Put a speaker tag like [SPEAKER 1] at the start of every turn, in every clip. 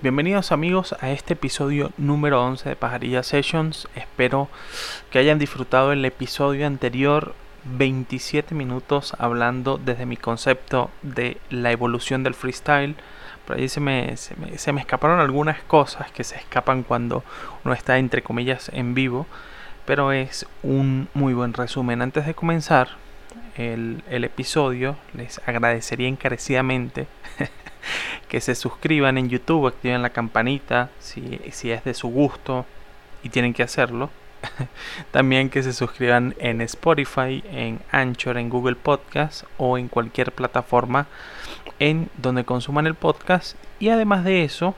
[SPEAKER 1] Bienvenidos amigos a este episodio número 11 de Pajarilla Sessions. Espero que hayan disfrutado el episodio anterior 27 minutos hablando desde mi concepto de la evolución del freestyle. Por ahí se me, se me, escaparon algunas cosas que se escapan cuando uno está entre comillas en vivo. Pero es un muy buen resumen. Antes de comenzar el, el episodio les agradecería encarecidamente que se suscriban en YouTube, activen la campanita si, es de su gusto y tienen que hacerlo. También que se suscriban en Spotify, en Anchor, en Google Podcast o en cualquier plataforma en donde consuman el podcast. Y además de eso,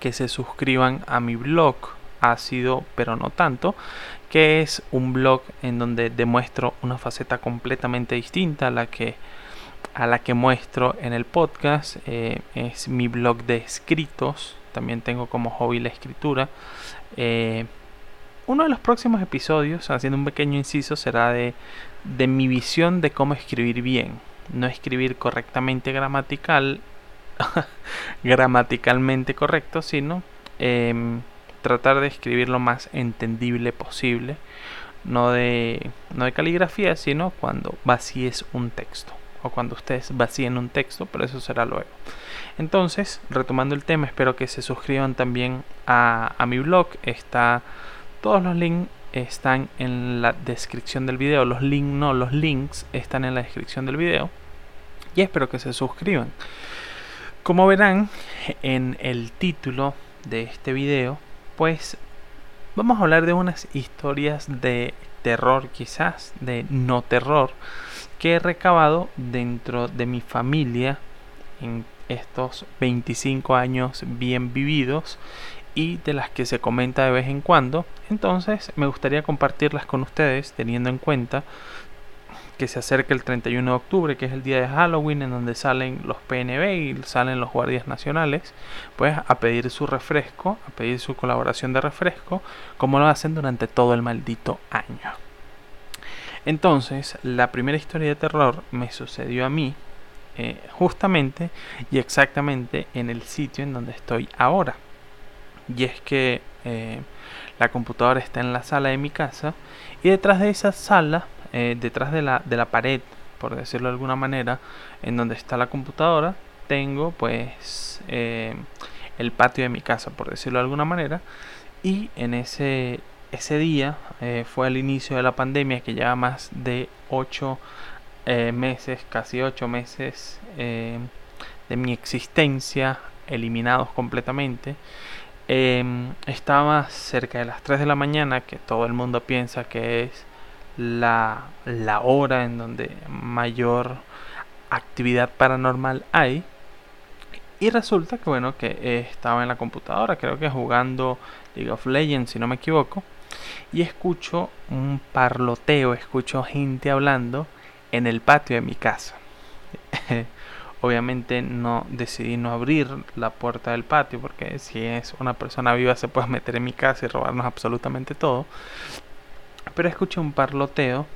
[SPEAKER 1] que se suscriban a mi blog ácido pero no tanto, que es un blog en donde demuestro una faceta completamente distinta a la que a la que muestro en el podcast. Eh, es mi blog de escritos. También tengo como hobby la escritura. Eh, uno de los próximos episodios, haciendo un pequeño inciso, será de, de mi visión de cómo escribir bien. No escribir correctamente gramatical, gramaticalmente correcto, sino em, tratar de escribir lo más entendible posible. No de, no de caligrafía, sino cuando vacíes un texto o cuando ustedes vacíen un texto, pero eso será luego. Entonces, retomando el tema, espero que se suscriban también a, mi blog. Está, todos los links están en la descripción del video. Los links no, los links están en la descripción del video. Y espero que se suscriban. Como verán en el título de este video, pues vamos a hablar de unas historias de terror quizás, de no terror que he recabado dentro de mi familia en estos 25 años bien vividos y de las que se comenta de vez en cuando. Entonces me gustaría compartirlas con ustedes teniendo en cuenta que se acerca el 31 de octubre, que es el día de Halloween, en donde salen los PNB y salen los guardias nacionales, pues a pedir su refresco, a pedir su colaboración de refresco, como lo hacen durante todo el maldito año. Entonces, la primera historia de terror me sucedió a mí eh, justamente y exactamente en el sitio en donde estoy ahora. Y es que eh, la computadora está en la sala de mi casa y detrás de esa sala, eh, detrás de la, de la pared, por decirlo de alguna manera, en donde está la computadora, tengo pues el patio de mi casa, por decirlo de alguna manera. Y en ese ese día eh, fue el inicio de la pandemia que lleva más de 8 eh, meses, casi 8 meses eh, de mi existencia eliminados completamente. Em, estaba cerca de las 3 de la mañana, que todo el mundo piensa que es la, la hora en donde mayor actividad paranormal hay. Y resulta que bueno, que estaba en la computadora, creo que jugando League of Legends, si no me equivoco y escucho un parloteo, escucho gente hablando en el patio de mi casa. Obviamente no decidí no abrir la puerta del patio porque si es una persona viva se puede meter en mi casa y robarnos absolutamente todo. Pero escuché un parloteo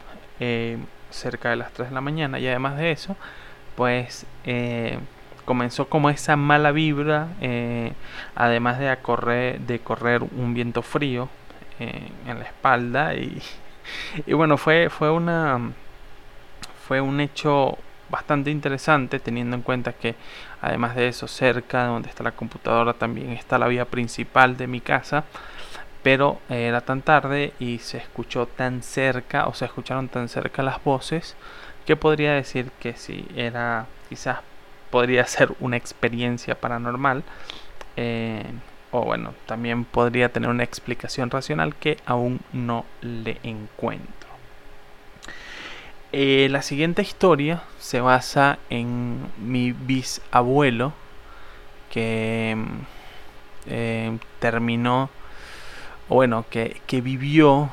[SPEAKER 1] eh, cerca de las 3 de la mañana y además de eso, pues eh, comenzó como esa mala vibra, eh, además de, correr, de correr un viento frío en la espalda y, y bueno fue fue una fue un hecho bastante interesante teniendo en cuenta que además de eso cerca de donde está la computadora también está la vía principal de mi casa pero era tan tarde y se escuchó tan cerca o se escucharon tan cerca las voces que podría decir que si era quizás podría ser una experiencia paranormal eh, o bueno, también podría tener una explicación racional que aún no le encuentro. Eh, la siguiente historia se basa en mi bisabuelo que eh, terminó, bueno, que, vivió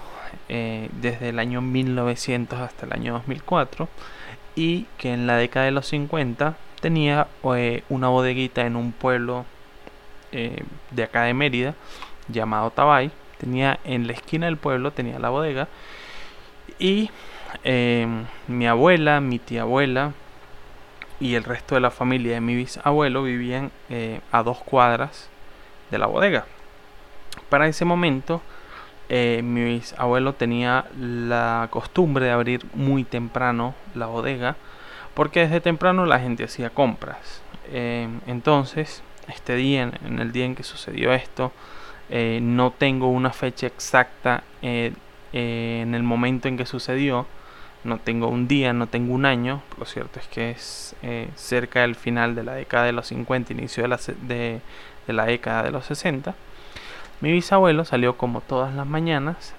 [SPEAKER 1] eh, desde el año 1900 hasta el año 2004 y que en la década de los 50 tenía una bodeguita en un pueblo eh, de acá de Mérida, llamado Tabay. Tenía en la esquina del pueblo, tenía la bodega. Y eh, mi abuela, mi tía abuela y el resto de la familia de mi bisabuelo vivían eh, a dos cuadras de la bodega. Para ese momento, eh, mi abuelo tenía la costumbre de abrir muy temprano la bodega, porque desde temprano la gente hacía compras. Eh, entonces, este día, en el día en que sucedió esto, eh, no tengo una fecha exacta en el momento en que sucedió. No tengo un día, no tengo un año. Lo cierto es que es cerca del final de la década de los 50, inicio de la, de la década de los 60. Mi bisabuelo salió como todas las mañanas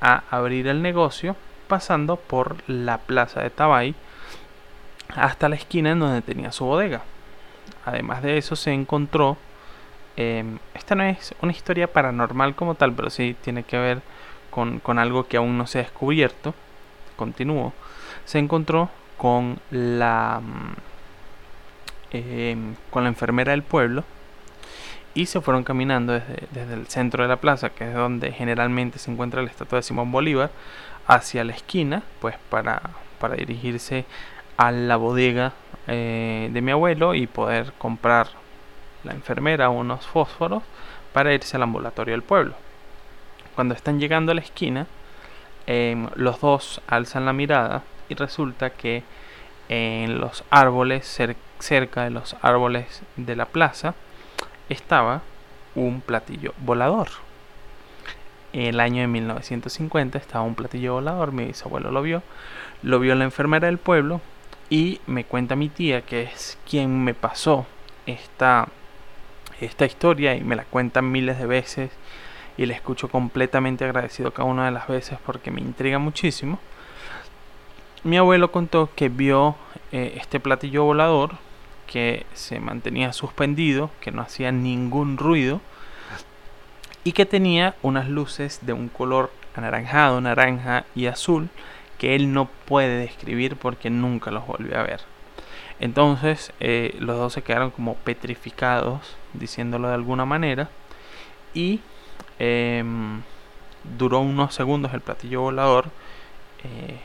[SPEAKER 1] a abrir el negocio pasando por la plaza de Tabay hasta la esquina en donde tenía su bodega. Además de eso se encontró, em, esta no es una historia paranormal como tal, pero sí tiene que ver con, algo que aún no se ha descubierto. Continúo. Se encontró con la, em, con la enfermera del pueblo y se fueron caminando desde, el centro de la plaza, que es donde generalmente se encuentra la estatua de Simón Bolívar, hacia la esquina, pues para, para dirigirse a la bodega eh, de mi abuelo y poder comprar la enfermera unos fósforos para irse al ambulatorio del pueblo. Cuando están llegando a la esquina, em, los dos alzan la mirada y resulta que en los árboles, cerca de los árboles de la plaza, estaba un platillo volador. En el año de 1950 estaba un platillo volador, mi bisabuelo lo vio, lo vio la enfermera del pueblo y me cuenta mi tía, que es quien me pasó esta, esta historia y me la cuenta miles de veces y la escucho completamente agradecido cada una de las veces porque me intriga muchísimo. Mi abuelo contó que vio eh, este platillo volador que se mantenía suspendido, que no hacía ningún ruido y que tenía unas luces de un color anaranjado, naranja y azul que él no puede describir porque nunca los volvió a ver. Entonces eh, los dos se quedaron como petrificados, diciéndolo de alguna manera, y em, duró unos segundos el platillo volador eh,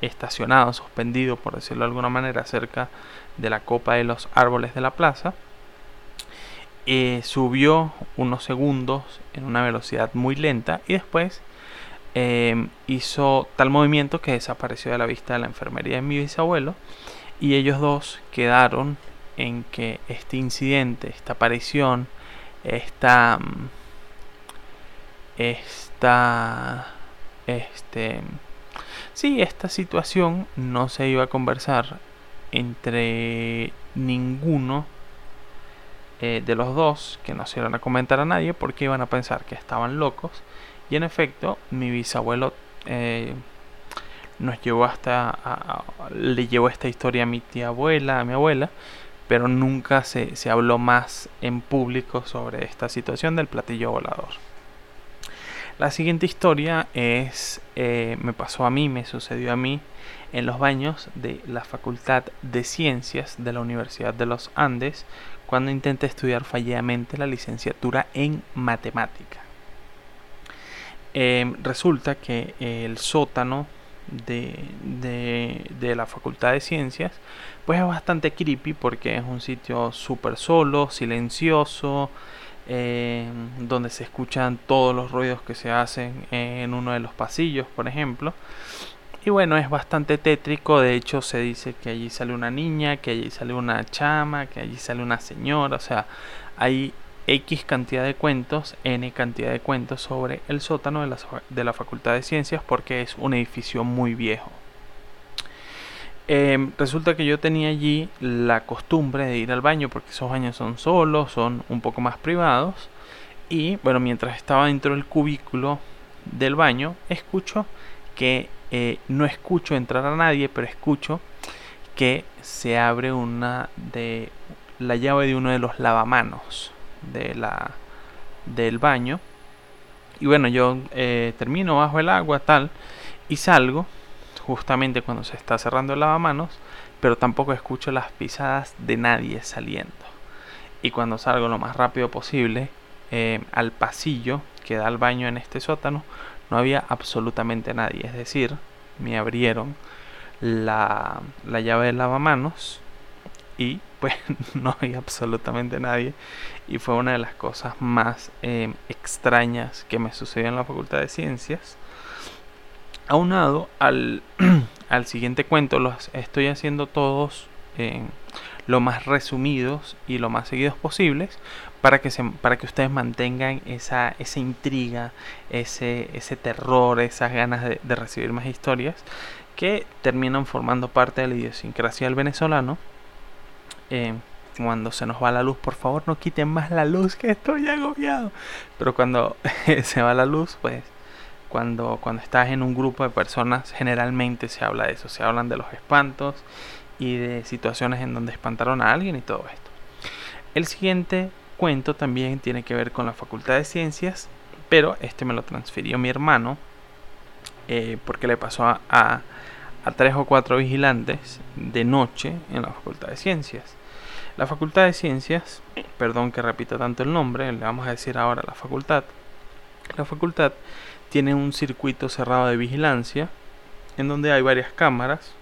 [SPEAKER 1] estacionado, suspendido, por decirlo de alguna manera, cerca de la copa de los árboles de la plaza. Eh, subió unos segundos en una velocidad muy lenta y después eh, hizo tal movimiento que desapareció de la vista de la enfermería de mi bisabuelo y ellos dos quedaron en que este incidente, esta aparición, esta esta este sí, esta situación no se iba a conversar entre ninguno eh, de los dos que no se iban a comentar a nadie porque iban a pensar que estaban locos. Y en efecto mi bisabuelo eh, nos llevó hasta le llevó esta historia a mi tía abuela a mi abuela pero nunca se, se habló más en público sobre esta situación del platillo volador la siguiente historia es eh, me pasó a mí me sucedió a mí en los baños de la Facultad de Ciencias de la Universidad de los Andes cuando intenté estudiar fallidamente la licenciatura en matemática. Em, resulta que el sótano de, de, la Facultad de Ciencias pues es bastante creepy porque es un sitio súper solo, silencioso, em, donde se escuchan todos los ruidos que se hacen en uno de los pasillos, por ejemplo. Y bueno, es bastante tétrico, de hecho se dice que allí sale una niña, que allí sale una chama, que allí sale una señora, o sea, hay X cantidad de cuentos, N cantidad de cuentos sobre el sótano de la, de la Facultad de Ciencias porque es un edificio muy viejo. Em, resulta que yo tenía allí la costumbre de ir al baño porque esos baños son solos, son un poco más privados. Y bueno, mientras estaba dentro del cubículo del baño, escucho que eh, no escucho entrar a nadie, pero escucho que se abre una de la llave de uno de los lavamanos de la del baño. Y bueno, yo eh, termino bajo el agua tal y salgo justamente cuando se está cerrando el lavamanos, pero tampoco escucho las pisadas de nadie saliendo. Y cuando salgo lo más rápido posible eh, al pasillo que da al baño en este sótano, no había absolutamente nadie. Es decir, me abrieron la, llave de lavamanos y pues no hay absolutamente nadie y fue una de las cosas más eh, extrañas que me sucedió en la Facultad de Ciencias. Aunado al, al siguiente cuento, los estoy haciendo todos eh, lo más resumidos y lo más seguidos posibles para que, para que ustedes mantengan esa, esa intriga, ese, ese terror, esas ganas de, de recibir más historias que terminan formando parte de la idiosincrasia del venezolano. Eh, cuando se nos va la luz, por favor no quiten más la luz, que estoy agobiado. Pero cuando se va la luz, pues cuando, cuando estás en un grupo de personas, generalmente se habla de eso, se hablan de los espantos y de situaciones en donde espantaron a alguien y todo esto. El siguiente cuento también tiene que ver con la Facultad de Ciencias, pero este me lo transfirió mi hermano eh, porque le pasó a, a, tres o cuatro vigilantes de noche en la Facultad de Ciencias. La Facultad de Ciencias, perdón que repita tanto el nombre, le vamos a decir ahora la facultad. La facultad tiene un circuito cerrado de vigilancia en donde hay varias cámaras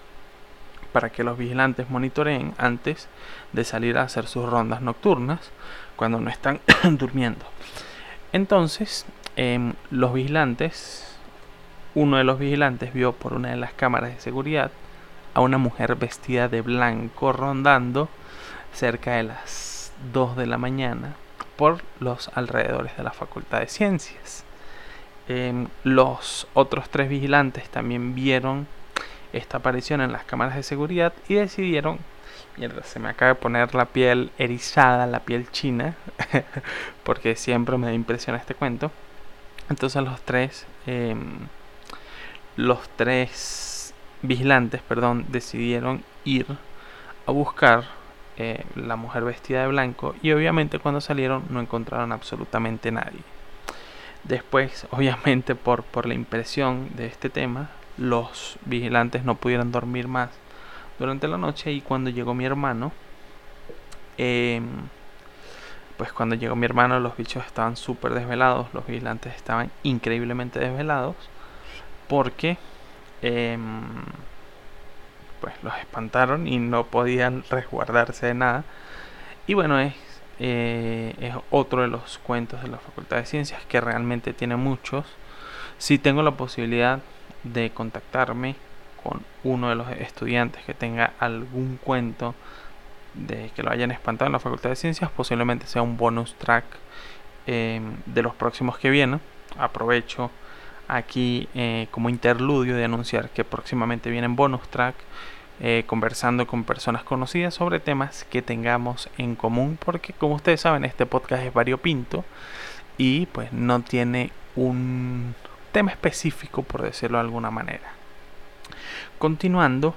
[SPEAKER 1] para que los vigilantes monitoreen antes de salir a hacer sus rondas nocturnas cuando no están durmiendo. Entonces, em, los vigilantes, uno de los vigilantes vio por una de las cámaras de seguridad a una mujer vestida de blanco rondando cerca de las 2 de la mañana por los alrededores de la Facultad de Ciencias. Em, los otros tres vigilantes también vieron esta aparición en las cámaras de seguridad y decidieron, mierda, se me acaba de poner la piel erizada, la piel china, porque siempre me da impresión este cuento. Entonces los tres, em, los tres vigilantes, perdón, decidieron ir a buscar eh, la mujer vestida de blanco y obviamente cuando salieron no encontraron absolutamente nadie. Después, obviamente por, por la impresión de este tema, los vigilantes no pudieron dormir más durante la noche y cuando llegó mi hermano, em, pues cuando llegó mi hermano los bichos estaban súper desvelados, los vigilantes estaban increíblemente desvelados porque... Eh, pues los espantaron y no podían resguardarse de nada. Y bueno, es, eh, es otro de los cuentos de la Facultad de Ciencias que realmente tiene muchos. Si tengo la posibilidad de contactarme con uno de los estudiantes que tenga algún cuento de que lo hayan espantado en la Facultad de Ciencias, posiblemente sea un bonus track em, de los próximos que vienen. Aprovecho aquí eh, como interludio de anunciar que próximamente vienen bonus track eh, conversando con personas conocidas sobre temas que tengamos en común porque como ustedes saben este podcast es variopinto y pues no tiene un tema específico por decirlo de alguna manera continuando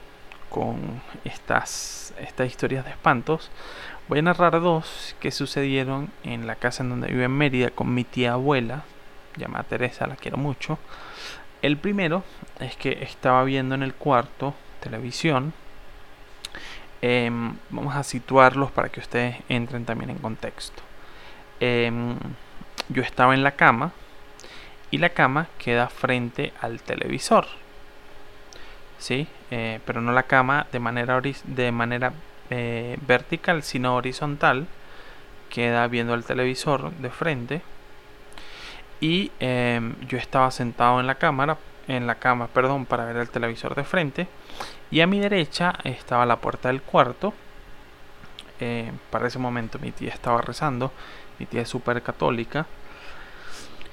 [SPEAKER 1] con estas, estas historias de espantos voy a narrar dos que sucedieron en la casa en donde vivo en Mérida con mi tía abuela llamada Teresa, la quiero mucho. El primero es que estaba viendo en el cuarto televisión. Em, vamos a situarlos para que ustedes entren también en contexto. Em, yo estaba en la cama y la cama queda frente al televisor. ¿Sí? Eh, pero no la cama de manera, de manera eh, vertical, sino horizontal. Queda viendo el televisor de frente y em, yo estaba sentado en la cámara en la cama perdón para ver el televisor de frente. Y a mi derecha estaba la puerta del cuarto. Em, para ese momento mi tía estaba rezando. Mi tía es súper católica.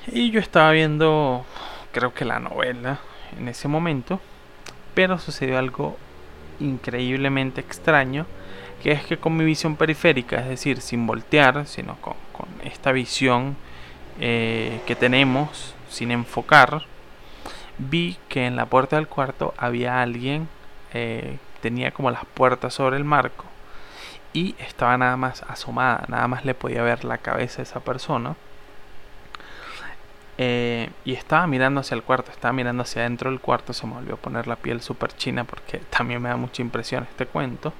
[SPEAKER 1] Y yo estaba viendo creo que la novela en ese momento. Pero sucedió algo increíblemente extraño que es que con mi visión periférica es decir sin voltear sino con, con esta visión eh, que tenemos sin enfocar, vi que en la puerta del cuarto había alguien, eh, tenía como las puertas sobre el marco y estaba nada más asomada, nada más le podía ver la cabeza a esa persona. Eh, y estaba mirando hacia el cuarto, estaba mirando hacia adentro del cuarto, se me volvió a poner la piel súper china porque también me da mucha impresión este cuento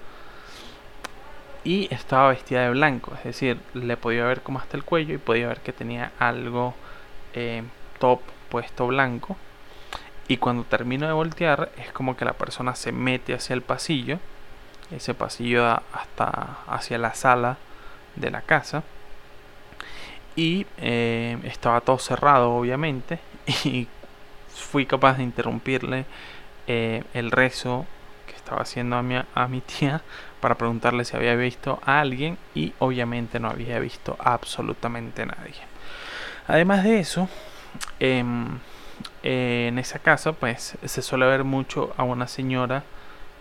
[SPEAKER 1] y estaba vestida de blanco, es decir, le podía ver como hasta el cuello y podía ver que tenía algo eh, top puesto blanco. Y cuando termino de voltear es como que la persona se mete hacia el pasillo ese pasillo hasta hacia la sala de la casa y eh, estaba todo cerrado obviamente y fui capaz de interrumpirle eh, el rezo que estaba haciendo a mi, a mi tía para preguntarle si había visto a alguien y obviamente no había visto absolutamente nadie. Además de eso, em, en esa casa pues se suele ver mucho a una señora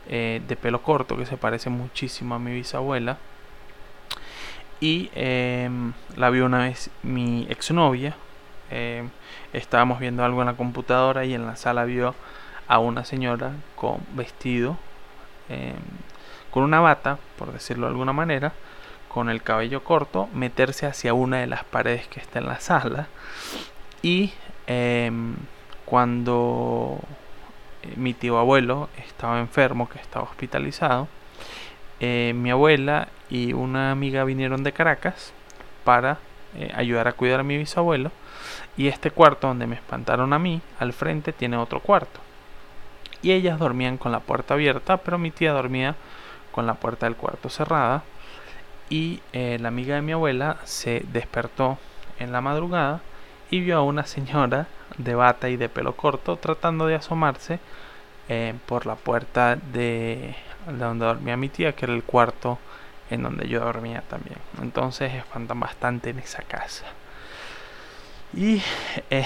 [SPEAKER 1] eh, de pelo corto que se parece muchísimo a mi bisabuela. Y em, la vio una vez mi exnovia eh, estábamos viendo algo en la computadora y en la sala vio a una señora con vestido em, con una bata por decirlo de alguna manera con el cabello corto meterse hacia una de las paredes que está en la sala y cuando eh, mi tío abuelo estaba enfermo, que estaba hospitalizado, eh, mi abuela y una amiga vinieron de Caracas para eh, ayudar a cuidar a mi bisabuelo. Y este cuarto donde me espantaron a mí, al frente, tiene otro cuarto. Y ellas dormían con la puerta abierta, pero mi tía dormía con la puerta del cuarto cerrada. Y la amiga de mi abuela se despertó en la madrugada y vio a una señora de bata y de pelo corto tratando de asomarse eh, por la puerta de, donde dormía mi tía, que era el cuarto en donde yo dormía también. Entonces espantan bastante en esa casa. Y eh,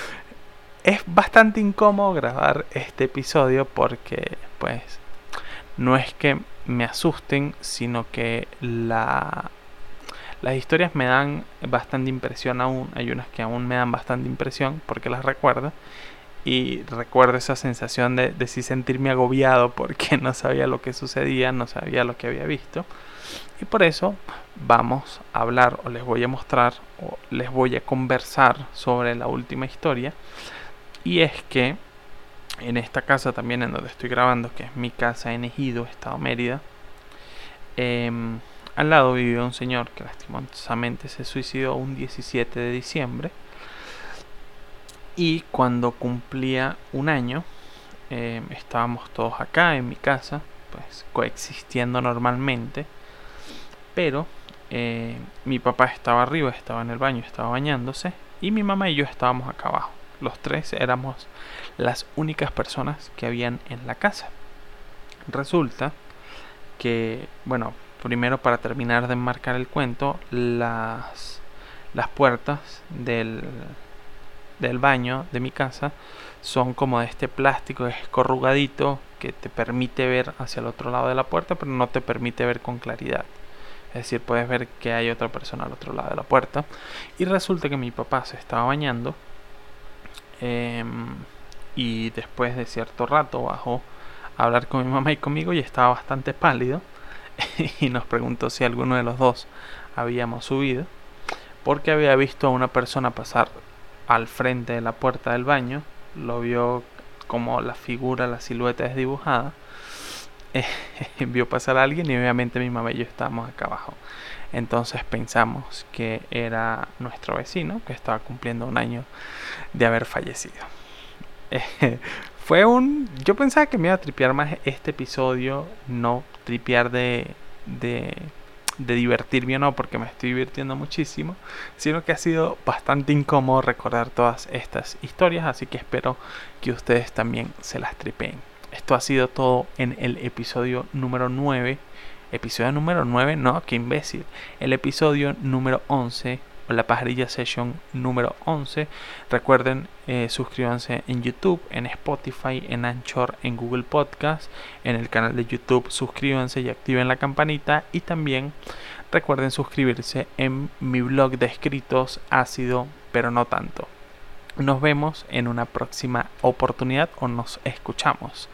[SPEAKER 1] es bastante incómodo grabar este episodio porque pues no es que me asusten, sino que la las historias me dan bastante impresión aún, hay unas que aún me dan bastante impresión porque las recuerdo y recuerdo esa sensación de, de sí sentirme agobiado porque no sabía lo que sucedía, no sabía lo que había visto. Y por eso vamos a hablar o les voy a mostrar o les voy a conversar sobre la última historia. Y es que en esta casa también en donde estoy grabando, que es mi casa en Ejido, Estado Mérida, eh, al lado vivía un señor que lastimosamente se suicidó un 17 de diciembre. Y cuando cumplía un año, em, estábamos todos acá en mi casa, pues coexistiendo normalmente. Pero eh, mi papá estaba arriba, estaba en el baño, estaba bañándose. Y mi mamá y yo estábamos acá abajo. Los tres éramos las únicas personas que habían en la casa. Resulta que, bueno, primero para terminar de enmarcar el cuento, las, las puertas del, del baño de mi casa son como de este plástico escorrugadito que te permite ver hacia el otro lado de la puerta, pero no te permite ver con claridad. Es decir, puedes ver que hay otra persona al otro lado de la puerta. Y resulta que mi papá se estaba bañando. Em, y después de cierto rato bajó a hablar con mi mamá y conmigo y estaba bastante pálido. y nos preguntó si alguno de los dos habíamos subido, porque había visto a una persona pasar al frente de la puerta del baño, lo vio como la figura, la silueta desdibujada, vio pasar a alguien y obviamente mi mamá y yo estábamos acá abajo. Entonces pensamos que era nuestro vecino que estaba cumpliendo un año de haber fallecido. fue un... Yo pensaba que me iba a tripear más este episodio, no tripear de, de, de divertirme o no, porque me estoy divirtiendo muchísimo, sino que ha sido bastante incómodo recordar todas estas historias, así que espero que ustedes también se las tripeen. Esto ha sido todo en el episodio número 9. Episodio número 9, no, qué imbécil. El episodio número 11 la pajarilla session número 11. Recuerden eh, suscríbanse en YouTube, en Spotify, en Anchor, en Google Podcast, en el canal de YouTube. Suscríbanse y activen la campanita. Y también recuerden suscribirse en mi blog de escritos ácido, pero no tanto. Nos vemos en una próxima oportunidad o nos escuchamos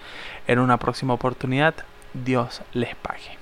[SPEAKER 1] en una próxima oportunidad. Dios les pague.